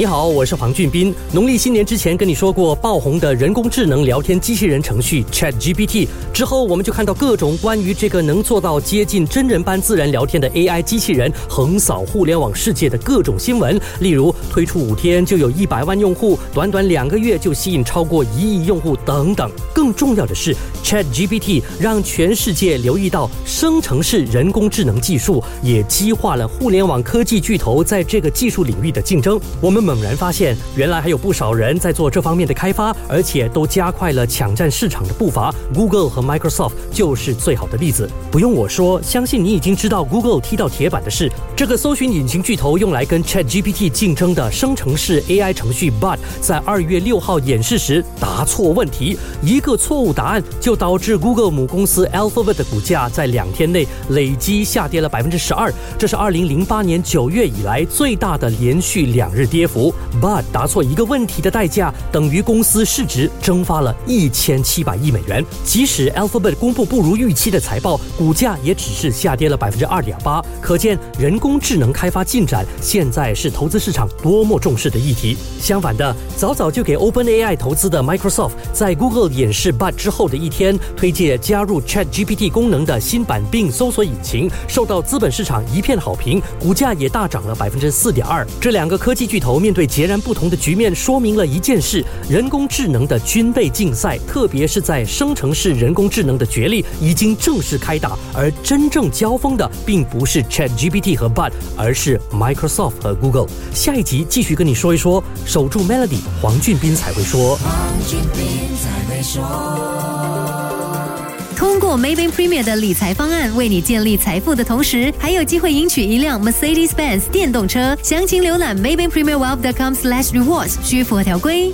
你好，我是黄俊斌。农历新年之前跟你说过爆红的人工智能聊天机器人程序 Chat GPT，之后我们就看到各种关于这个能做到接近真人般自然聊天的 AI 机器人横扫互联网世界的各种新闻，例如推出五天就有一百万用户，短短两个月就吸引超过一亿用户等等。更重要的是，Chat GPT 让全世界留意到生成式人工智能技术，也激化了互联网科技巨头在这个技术领域的竞争。我们。猛然发现，原来还有不少人在做这方面的开发，而且都加快了抢占市场的步伐。Google 和 Microsoft 就是最好的例子。不用我说，相信你已经知道 Google 踢到铁板的是，这个搜寻引擎巨头用来跟 ChatGPT 竞争的生成式 AI 程序 Bard，在二月六号演示时答错问题，一个错误答案就导致 Google 母公司 Alphabet 的股价在两天内累积下跌了百分之十二，这是二零零八年九月以来最大的连续两日跌幅。But 答错一个问题的代价等于公司市值蒸发了一千七百亿美元。即使 Alphabet 公布不如预期的财报，股价也只是下跌了百分之二点八。可见人工智能开发进展现在是投资市场多么重视的议题。相反的，早早就给 OpenAI 投资的 Microsoft，在 Google 演示 But 之后的一天，推荐加入 ChatGPT 功能的新版 Bing 搜索引擎，受到资本市场一片好评，股价也大涨了百分之四点二。这两个科技巨头面。对截然不同的局面，说明了一件事：人工智能的军备竞赛，特别是在生成式人工智能的角力已经正式开打。而真正交锋的，并不是 Chat GPT 和 Bud，而是 Microsoft 和 Google。下一集继续跟你说一说，守住 Melody，黄俊斌才会说。通过 Maybank Premier 的理财方案，为你建立财富的同时，还有机会赢取一辆 Mercedes-Benz 电动车。详情浏览 Maybank Premier Wealth.com/slash rewards，需符合条规。